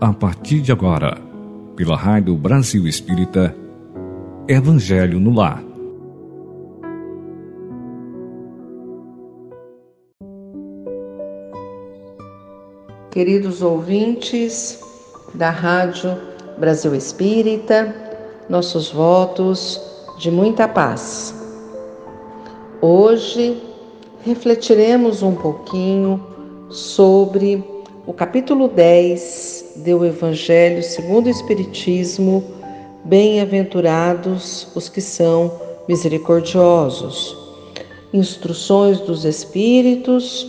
a partir de agora, pela Rádio Brasil Espírita, Evangelho no Lar. Queridos ouvintes da Rádio Brasil Espírita, nossos votos de muita paz. Hoje refletiremos um pouquinho sobre o capítulo 10 do Evangelho segundo o Espiritismo. Bem-aventurados os que são misericordiosos. Instruções dos Espíritos,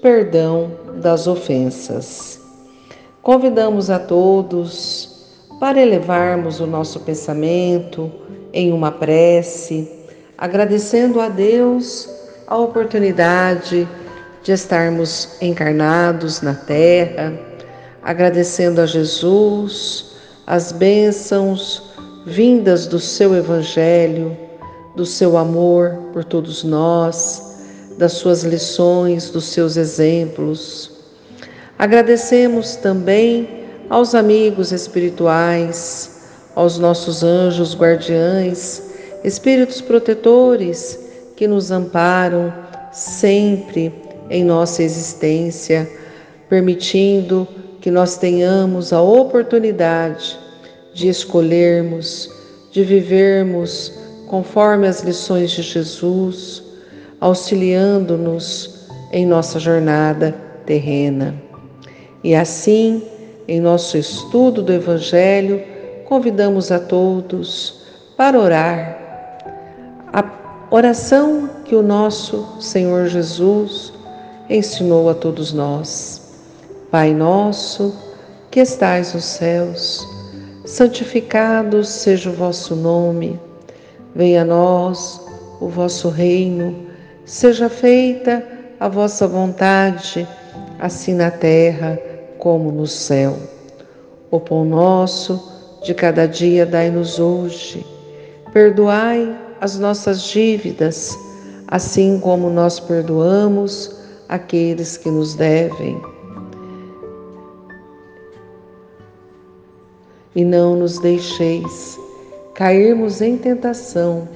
perdão das ofensas. Convidamos a todos para elevarmos o nosso pensamento em uma prece, agradecendo a Deus a oportunidade de estarmos encarnados na terra, agradecendo a Jesus as bênçãos vindas do seu Evangelho, do seu amor por todos nós, das suas lições, dos seus exemplos. Agradecemos também aos amigos espirituais, aos nossos anjos guardiães, espíritos protetores que nos amparam sempre em nossa existência, permitindo que nós tenhamos a oportunidade de escolhermos, de vivermos conforme as lições de Jesus, auxiliando-nos em nossa jornada terrena. E assim, em nosso estudo do Evangelho, convidamos a todos para orar Oração que o nosso Senhor Jesus ensinou a todos nós. Pai nosso, que estais nos céus, santificado seja o vosso nome. Venha a nós o vosso reino. Seja feita a vossa vontade, assim na terra como no céu. O pão nosso de cada dia dai-nos hoje. Perdoai as nossas dívidas, assim como nós perdoamos aqueles que nos devem. E não nos deixeis cairmos em tentação,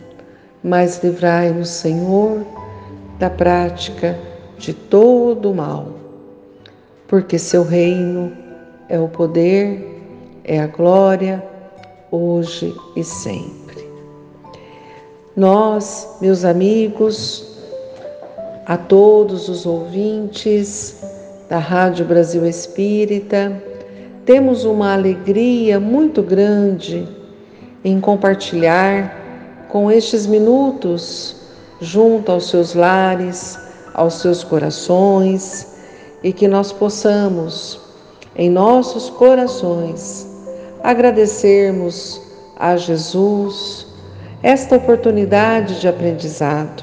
mas livrai-nos, Senhor, da prática de todo o mal. Porque seu reino é o poder, é a glória, hoje e sempre. Nós, meus amigos, a todos os ouvintes da Rádio Brasil Espírita, temos uma alegria muito grande em compartilhar com estes minutos junto aos seus lares, aos seus corações e que nós possamos, em nossos corações, agradecermos a Jesus esta oportunidade de aprendizado,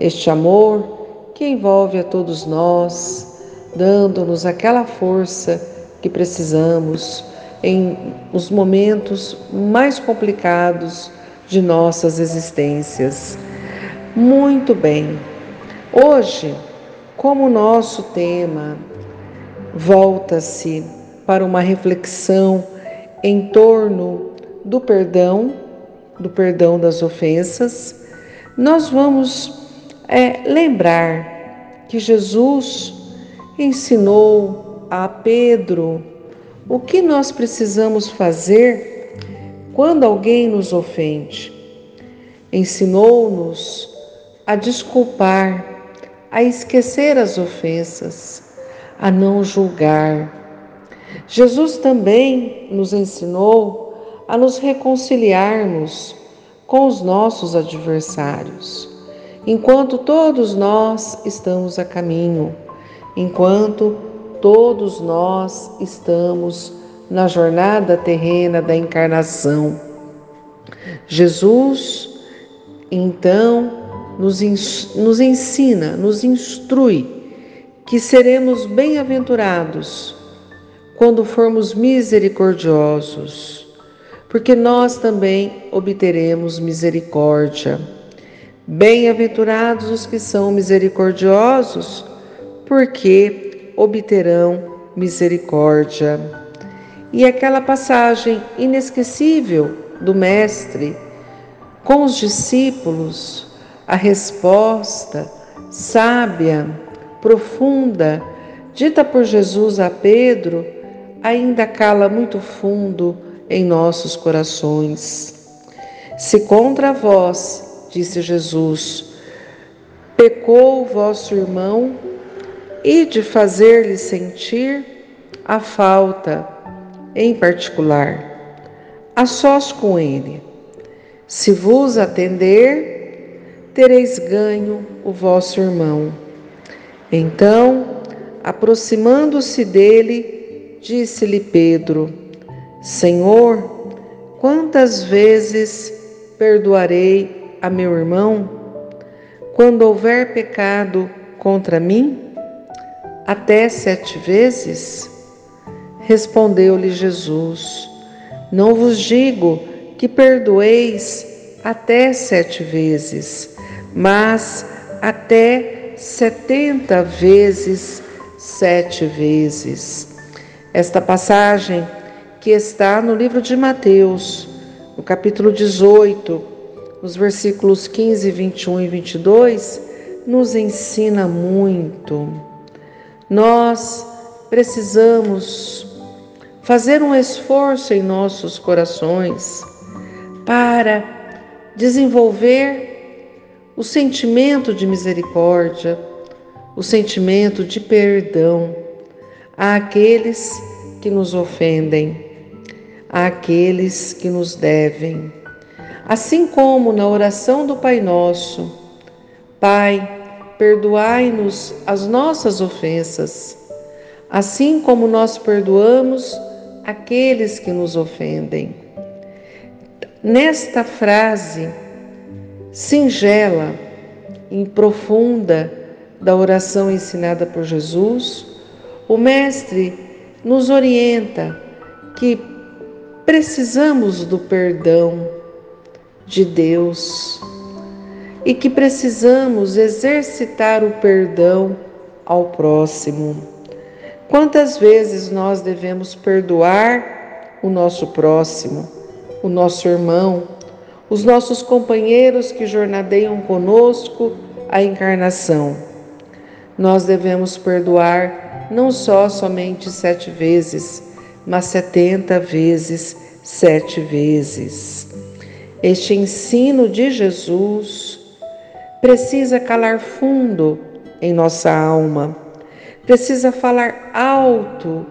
este amor que envolve a todos nós, dando-nos aquela força que precisamos em os momentos mais complicados de nossas existências. Muito bem. Hoje, como o nosso tema volta-se para uma reflexão em torno do perdão do perdão das ofensas, nós vamos é, lembrar que Jesus ensinou a Pedro o que nós precisamos fazer quando alguém nos ofende. Ensinou-nos a desculpar, a esquecer as ofensas, a não julgar. Jesus também nos ensinou a nos reconciliarmos com os nossos adversários, enquanto todos nós estamos a caminho, enquanto todos nós estamos na jornada terrena da encarnação. Jesus, então, nos, nos ensina, nos instrui que seremos bem-aventurados quando formos misericordiosos porque nós também obteremos misericórdia. Bem-aventurados os que são misericordiosos, porque obterão misericórdia. e aquela passagem inesquecível do Mestre com os discípulos, a resposta sábia, profunda, dita por Jesus a Pedro, ainda cala muito fundo em nossos corações. Se contra vós, disse Jesus, pecou o vosso irmão, e de fazer-lhe sentir a falta, em particular, a sós com ele. Se vos atender, tereis ganho o vosso irmão. Então, aproximando-se dele, disse-lhe Pedro: Senhor, quantas vezes perdoarei a meu irmão quando houver pecado contra mim? Até sete vezes? Respondeu-lhe Jesus: Não vos digo que perdoeis até sete vezes, mas até setenta vezes sete vezes. Esta passagem que está no livro de Mateus, no capítulo 18, nos versículos 15, 21 e 22, nos ensina muito. Nós precisamos fazer um esforço em nossos corações para desenvolver o sentimento de misericórdia, o sentimento de perdão àqueles que nos ofendem, àqueles que nos devem. Assim como na oração do Pai Nosso, Pai, perdoai-nos as nossas ofensas, assim como nós perdoamos aqueles que nos ofendem. Nesta frase singela e profunda da oração ensinada por Jesus, o Mestre nos orienta que precisamos do perdão de Deus e que precisamos exercitar o perdão ao próximo. Quantas vezes nós devemos perdoar o nosso próximo, o nosso irmão, os nossos companheiros que jornadeiam conosco a encarnação? Nós devemos perdoar não só somente sete vezes, mas setenta vezes sete vezes. Este ensino de Jesus precisa calar fundo em nossa alma, precisa falar alto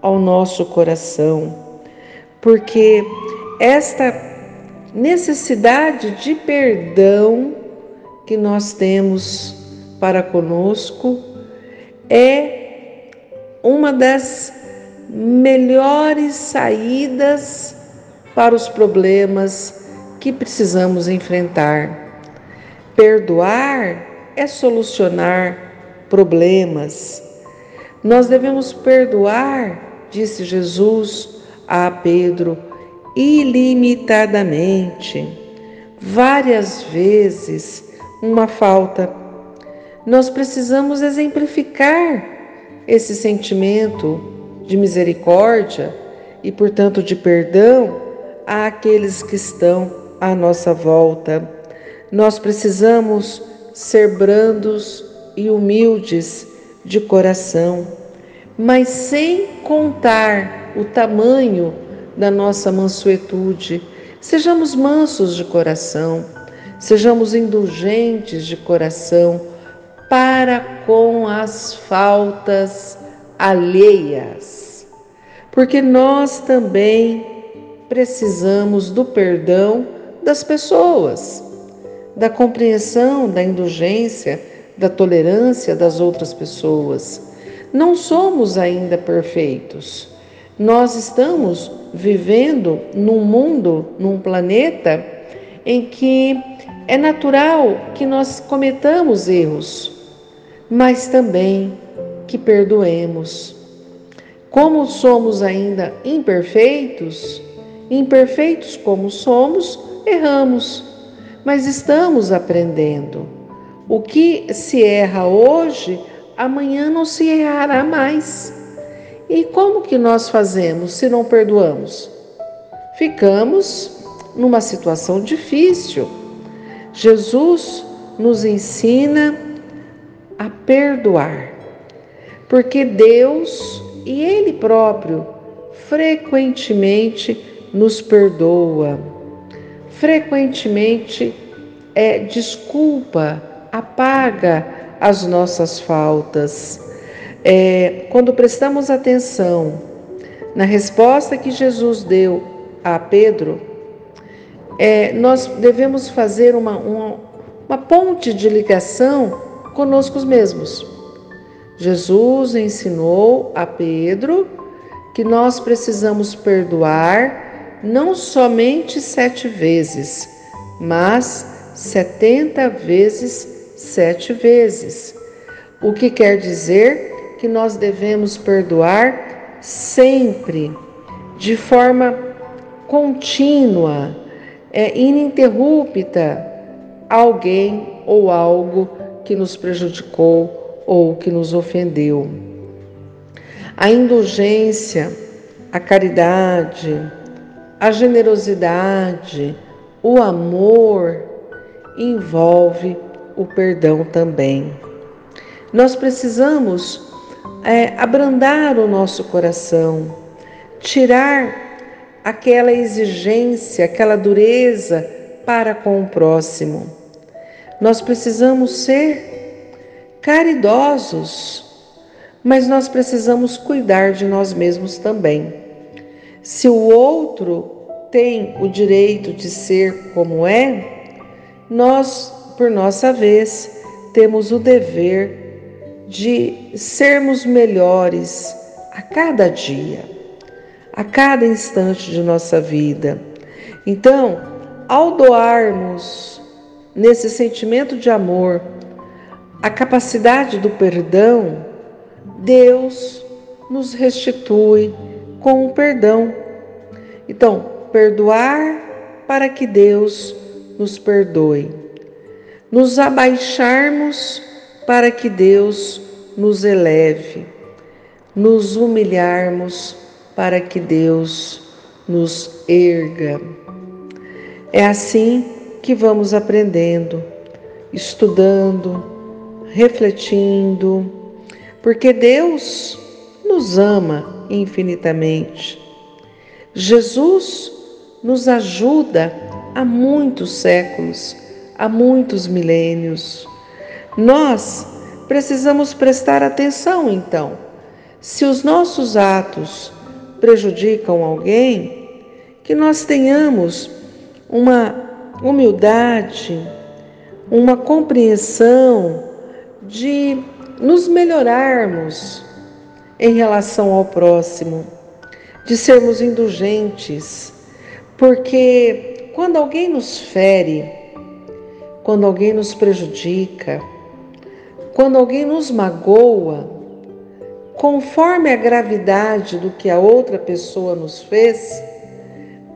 ao nosso coração, porque esta necessidade de perdão que nós temos para conosco é uma das melhores saídas para os problemas que precisamos enfrentar. Perdoar é solucionar problemas. Nós devemos perdoar, disse Jesus a Pedro, ilimitadamente, várias vezes, uma falta. Nós precisamos exemplificar esse sentimento de misericórdia e, portanto, de perdão àqueles que estão à nossa volta. Nós precisamos ser brandos e humildes de coração, mas sem contar o tamanho da nossa mansuetude. Sejamos mansos de coração, sejamos indulgentes de coração para com as faltas alheias, porque nós também precisamos do perdão das pessoas da compreensão, da indulgência, da tolerância das outras pessoas. Não somos ainda perfeitos. Nós estamos vivendo num mundo, num planeta em que é natural que nós cometamos erros, mas também que perdoemos. Como somos ainda imperfeitos, imperfeitos como somos, erramos mas estamos aprendendo. O que se erra hoje, amanhã não se errará mais. E como que nós fazemos se não perdoamos? Ficamos numa situação difícil. Jesus nos ensina a perdoar, porque Deus e Ele próprio frequentemente nos perdoa, frequentemente é, desculpa, apaga as nossas faltas. É, quando prestamos atenção na resposta que Jesus deu a Pedro, é, nós devemos fazer uma, uma, uma ponte de ligação conosco mesmos. Jesus ensinou a Pedro que nós precisamos perdoar não somente sete vezes, mas setenta vezes sete vezes. O que quer dizer que nós devemos perdoar sempre, de forma contínua, é, ininterrupta, alguém ou algo que nos prejudicou ou que nos ofendeu. A indulgência, a caridade, a generosidade, o amor envolve o perdão também. Nós precisamos é, abrandar o nosso coração, tirar aquela exigência, aquela dureza para com o próximo. Nós precisamos ser caridosos, mas nós precisamos cuidar de nós mesmos também. Se o outro tem o direito de ser como é, nós, por nossa vez, temos o dever de sermos melhores a cada dia, a cada instante de nossa vida. Então, ao doarmos nesse sentimento de amor a capacidade do perdão, Deus nos restitui com o perdão. Então, perdoar para que Deus nos perdoe. Nos abaixarmos para que Deus nos eleve, nos humilharmos para que Deus nos erga. É assim que vamos aprendendo, estudando, refletindo, porque Deus nos ama infinitamente. Jesus nos ajuda há muitos séculos, há muitos milênios. Nós precisamos prestar atenção, então. Se os nossos atos prejudicam alguém, que nós tenhamos uma humildade, uma compreensão de nos melhorarmos em relação ao próximo, de sermos indulgentes, porque quando alguém nos fere, quando alguém nos prejudica, quando alguém nos magoa, conforme a gravidade do que a outra pessoa nos fez,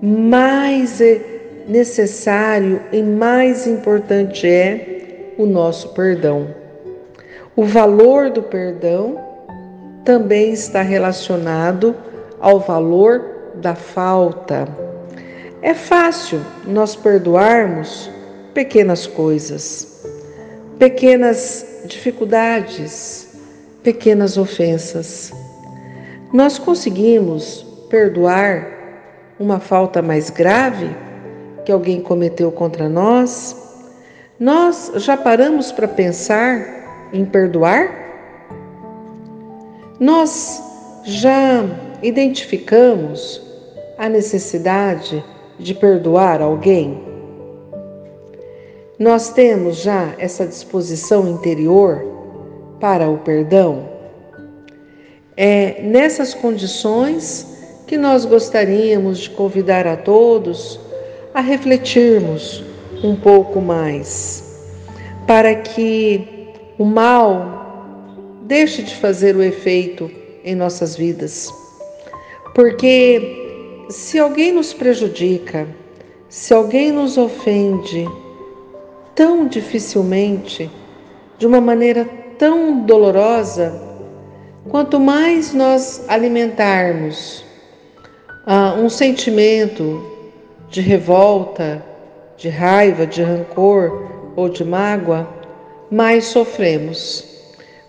mais é necessário e mais importante é o nosso perdão. O valor do perdão também está relacionado ao valor da falta. É fácil nós perdoarmos pequenas coisas, pequenas dificuldades, pequenas ofensas. Nós conseguimos perdoar uma falta mais grave que alguém cometeu contra nós? Nós já paramos para pensar em perdoar? Nós já identificamos a necessidade de perdoar alguém? Nós temos já essa disposição interior para o perdão? É nessas condições que nós gostaríamos de convidar a todos a refletirmos um pouco mais, para que o mal deixe de fazer o efeito em nossas vidas. Porque se alguém nos prejudica, se alguém nos ofende, tão dificilmente, de uma maneira tão dolorosa, Quanto mais nós alimentarmos ah, um sentimento de revolta, de raiva, de rancor ou de mágoa, mais sofremos,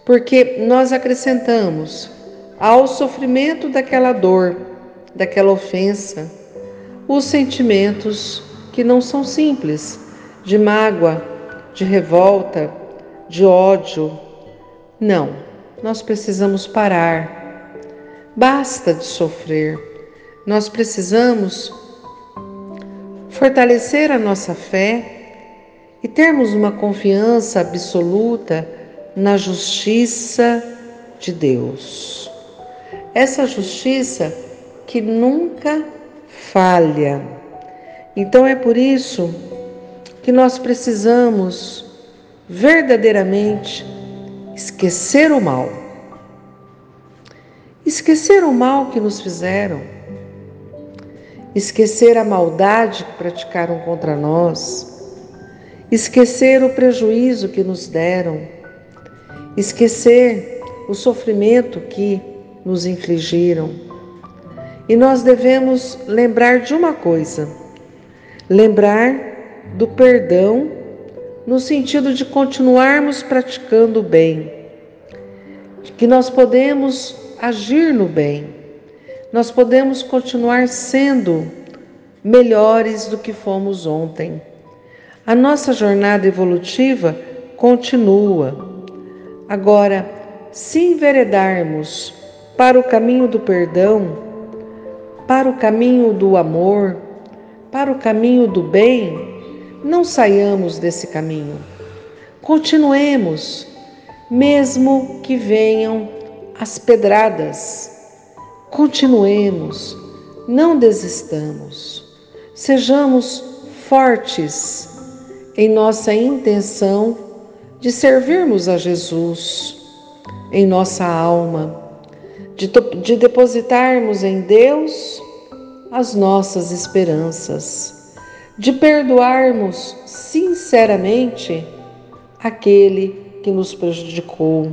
porque nós acrescentamos ao sofrimento daquela dor, daquela ofensa, os sentimentos que não são simples, de mágoa, de revolta, de ódio. Não nós precisamos parar. Basta de sofrer. Nós precisamos fortalecer a nossa fé e termos uma confiança absoluta na justiça de Deus. Essa justiça que nunca falha. Então é por isso que nós precisamos verdadeiramente esquecer o mal. Esquecer o mal que nos fizeram. Esquecer a maldade que praticaram contra nós. Esquecer o prejuízo que nos deram. Esquecer o sofrimento que nos infligiram. E nós devemos lembrar de uma coisa: lembrar do perdão no sentido de continuarmos praticando o bem, que nós podemos agir no bem, nós podemos continuar sendo melhores do que fomos ontem. A nossa jornada evolutiva continua. Agora, se enveredarmos para o caminho do perdão, para o caminho do amor, para o caminho do bem, não saiamos desse caminho. Continuemos, mesmo que venham as pedradas. Continuemos, não desistamos. Sejamos fortes em nossa intenção de servirmos a Jesus em nossa alma, de, de depositarmos em Deus as nossas esperanças de perdoarmos sinceramente aquele que nos prejudicou,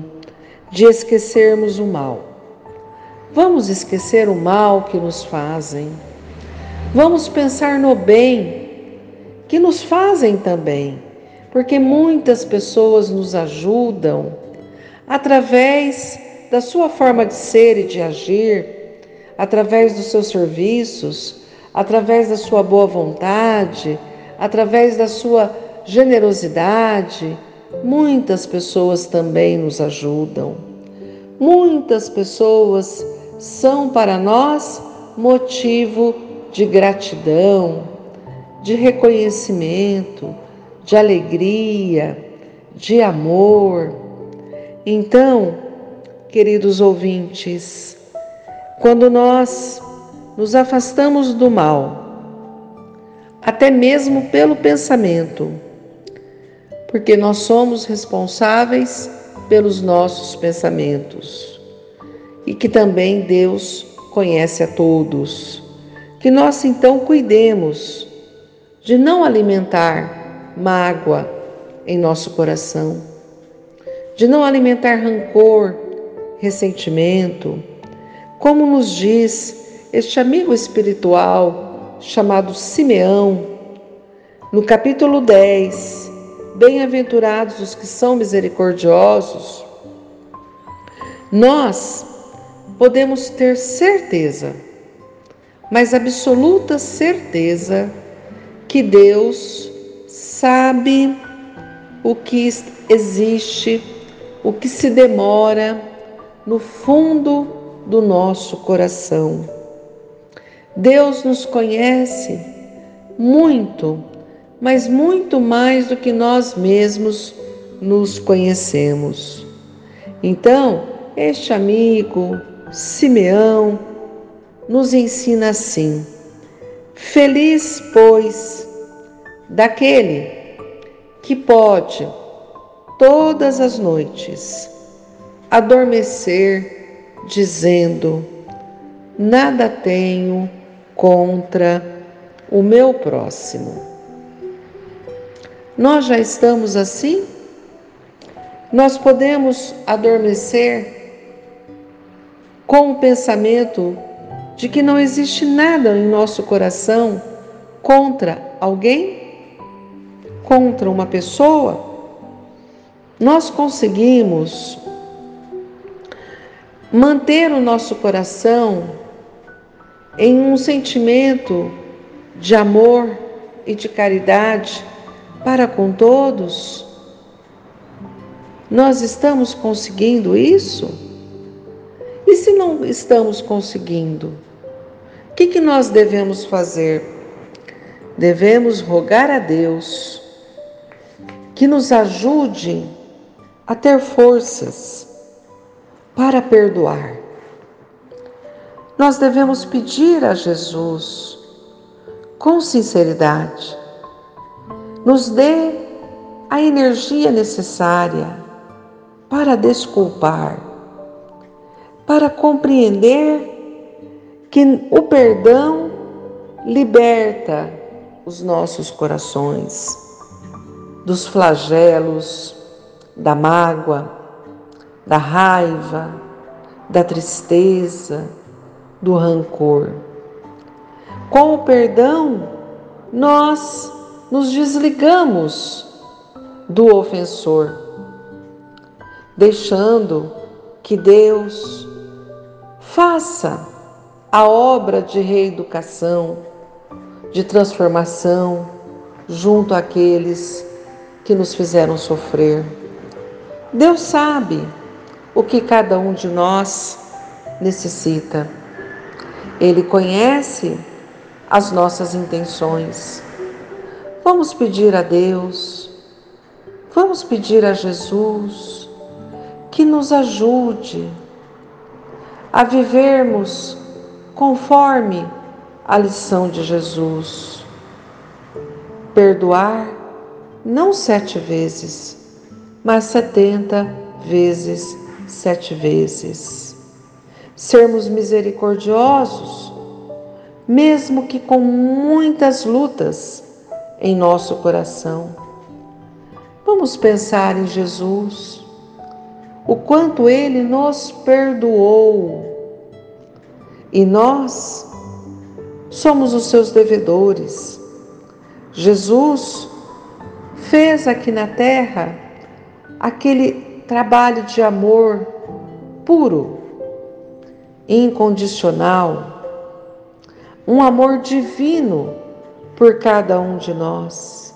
de esquecermos o mal. Vamos esquecer o mal que nos fazem. Vamos pensar no bem que nos fazem também, porque muitas pessoas nos ajudam através da sua forma de ser e de agir, através dos seus serviços através da sua boa vontade, através da sua generosidade, muitas pessoas também nos ajudam. Muitas pessoas são para nós motivo de gratidão, de reconhecimento, de alegria, de amor. Então, queridos ouvintes, quando nós nos afastamos do mal, até mesmo pelo pensamento, porque nós somos responsáveis pelos nossos pensamentos e que também Deus conhece a todos. Que nós então cuidemos de não alimentar mágoa em nosso coração, de não alimentar rancor, ressentimento, como nos diz este amigo espiritual chamado Simeão, no capítulo 10, Bem-aventurados os que são misericordiosos, nós podemos ter certeza, mas absoluta certeza, que Deus sabe o que existe, o que se demora no fundo do nosso coração. Deus nos conhece muito, mas muito mais do que nós mesmos nos conhecemos. Então, este amigo, Simeão, nos ensina assim: Feliz, pois, daquele que pode, todas as noites, adormecer, dizendo: Nada tenho contra o meu próximo. Nós já estamos assim? Nós podemos adormecer com o pensamento de que não existe nada em nosso coração contra alguém, contra uma pessoa, nós conseguimos manter o nosso coração em um sentimento de amor e de caridade para com todos? Nós estamos conseguindo isso? E se não estamos conseguindo, o que, que nós devemos fazer? Devemos rogar a Deus que nos ajude a ter forças para perdoar. Nós devemos pedir a Jesus com sinceridade, nos dê a energia necessária para desculpar, para compreender que o perdão liberta os nossos corações dos flagelos, da mágoa, da raiva, da tristeza, do rancor. Com o perdão, nós nos desligamos do ofensor, deixando que Deus faça a obra de reeducação, de transformação junto àqueles que nos fizeram sofrer. Deus sabe o que cada um de nós necessita. Ele conhece as nossas intenções. Vamos pedir a Deus, vamos pedir a Jesus que nos ajude a vivermos conforme a lição de Jesus. Perdoar não sete vezes, mas setenta vezes sete vezes. Sermos misericordiosos, mesmo que com muitas lutas em nosso coração. Vamos pensar em Jesus, o quanto ele nos perdoou. E nós somos os seus devedores. Jesus fez aqui na terra aquele trabalho de amor puro, incondicional, um amor divino por cada um de nós.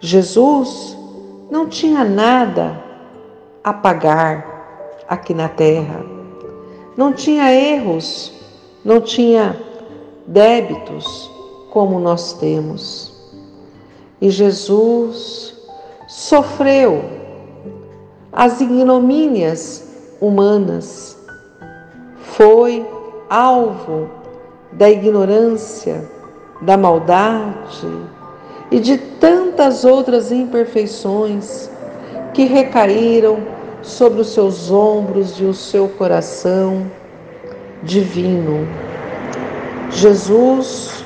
Jesus não tinha nada a pagar aqui na terra, não tinha erros, não tinha débitos como nós temos. E Jesus sofreu as ignomínias humanas. Foi alvo da ignorância, da maldade e de tantas outras imperfeições que recaíram sobre os seus ombros e o seu coração divino. Jesus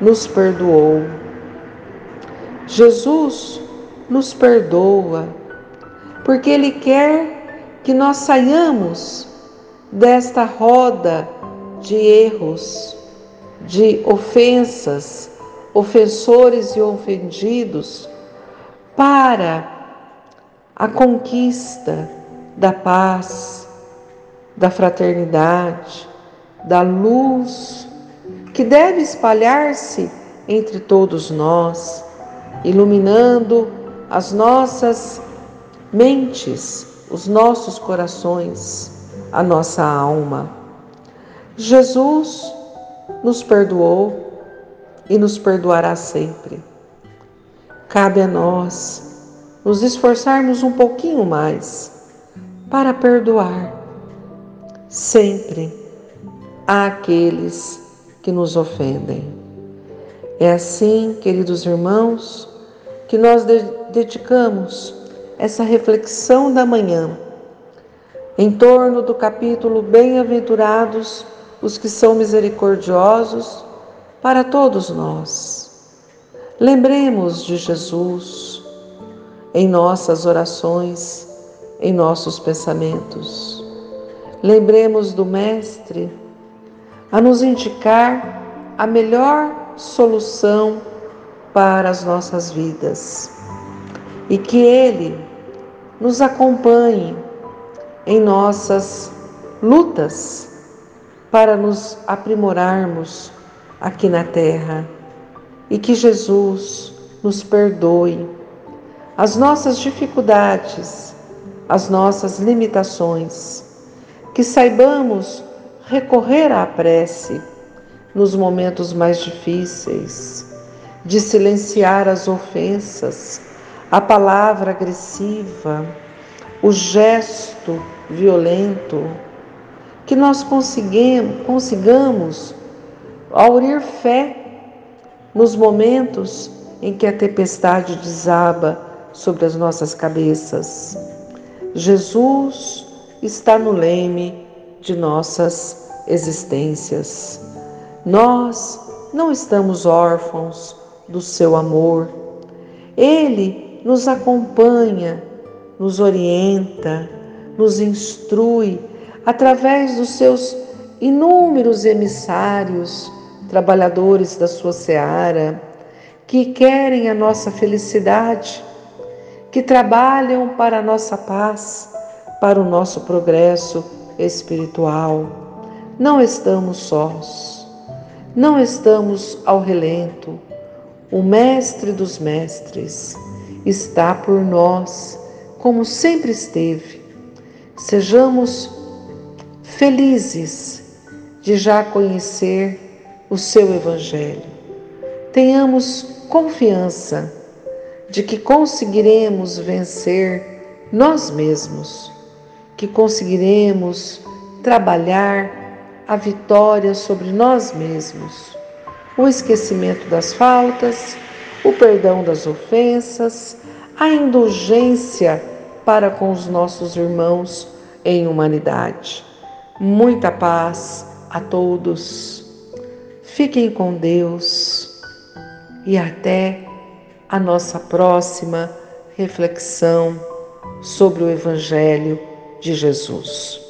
nos perdoou. Jesus nos perdoa porque Ele quer que nós saiamos desta roda de erros, de ofensas, ofensores e ofendidos, para a conquista da paz, da fraternidade, da luz que deve espalhar-se entre todos nós, iluminando as nossas mentes, os nossos corações, a nossa alma. Jesus nos perdoou e nos perdoará sempre. Cabe a nós nos esforçarmos um pouquinho mais para perdoar sempre àqueles que nos ofendem. É assim, queridos irmãos, que nós dedicamos essa reflexão da manhã em torno do capítulo Bem-aventurados os que são misericordiosos para todos nós. Lembremos de Jesus em nossas orações, em nossos pensamentos. lembremos do Mestre a nos indicar a melhor solução para as nossas vidas. E que Ele nos acompanhe em nossas lutas para nos aprimorarmos aqui na terra. E que Jesus nos perdoe as nossas dificuldades, as nossas limitações, que saibamos recorrer à prece nos momentos mais difíceis, de silenciar as ofensas, a palavra agressiva, o gesto violento, que nós consigamos aurir fé nos momentos em que a tempestade desaba sobre as nossas cabeças. Jesus está no leme de nossas existências. Nós não estamos órfãos do seu amor. Ele nos acompanha, nos orienta, nos instrui através dos seus inúmeros emissários, trabalhadores da sua seara, que querem a nossa felicidade, que trabalham para a nossa paz, para o nosso progresso espiritual. Não estamos sós, não estamos ao relento. O Mestre dos Mestres está por nós, como sempre esteve. Sejamos felizes de já conhecer o seu Evangelho. Tenhamos confiança de que conseguiremos vencer nós mesmos, que conseguiremos trabalhar a vitória sobre nós mesmos, o esquecimento das faltas, o perdão das ofensas, a indulgência para com os nossos irmãos em humanidade. Muita paz a todos. Fiquem com Deus e até a nossa próxima reflexão sobre o Evangelho de Jesus.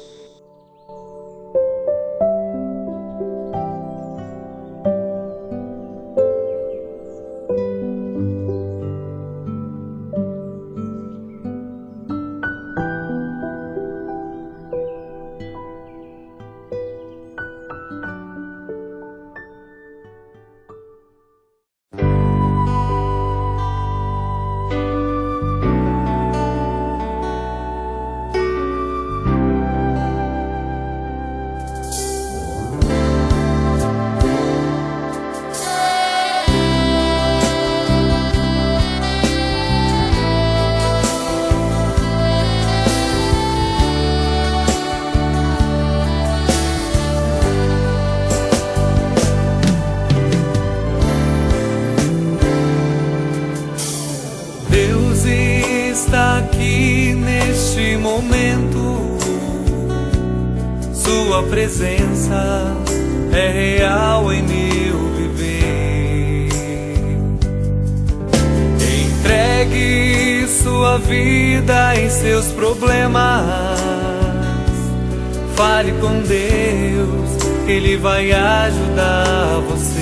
Sua presença é real em meu viver. Entregue sua vida em seus problemas. Fale com Deus, Ele vai ajudar você.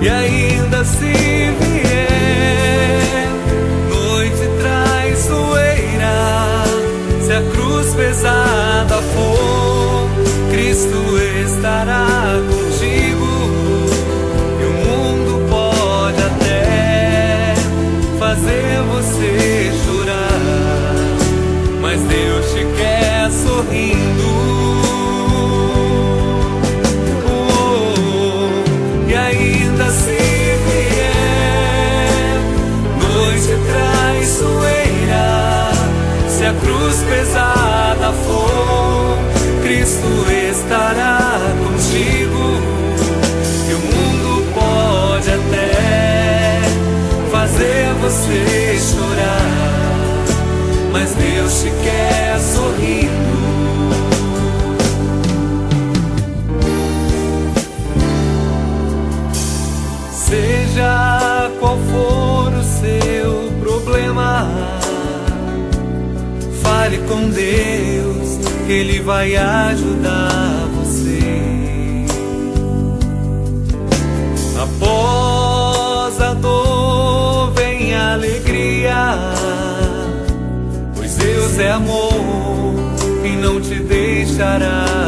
E aí mas Deus te quer sorrindo. Seja qual for o seu problema Fale com Deus, Ele vai ajudar você. Após é amor e não te deixará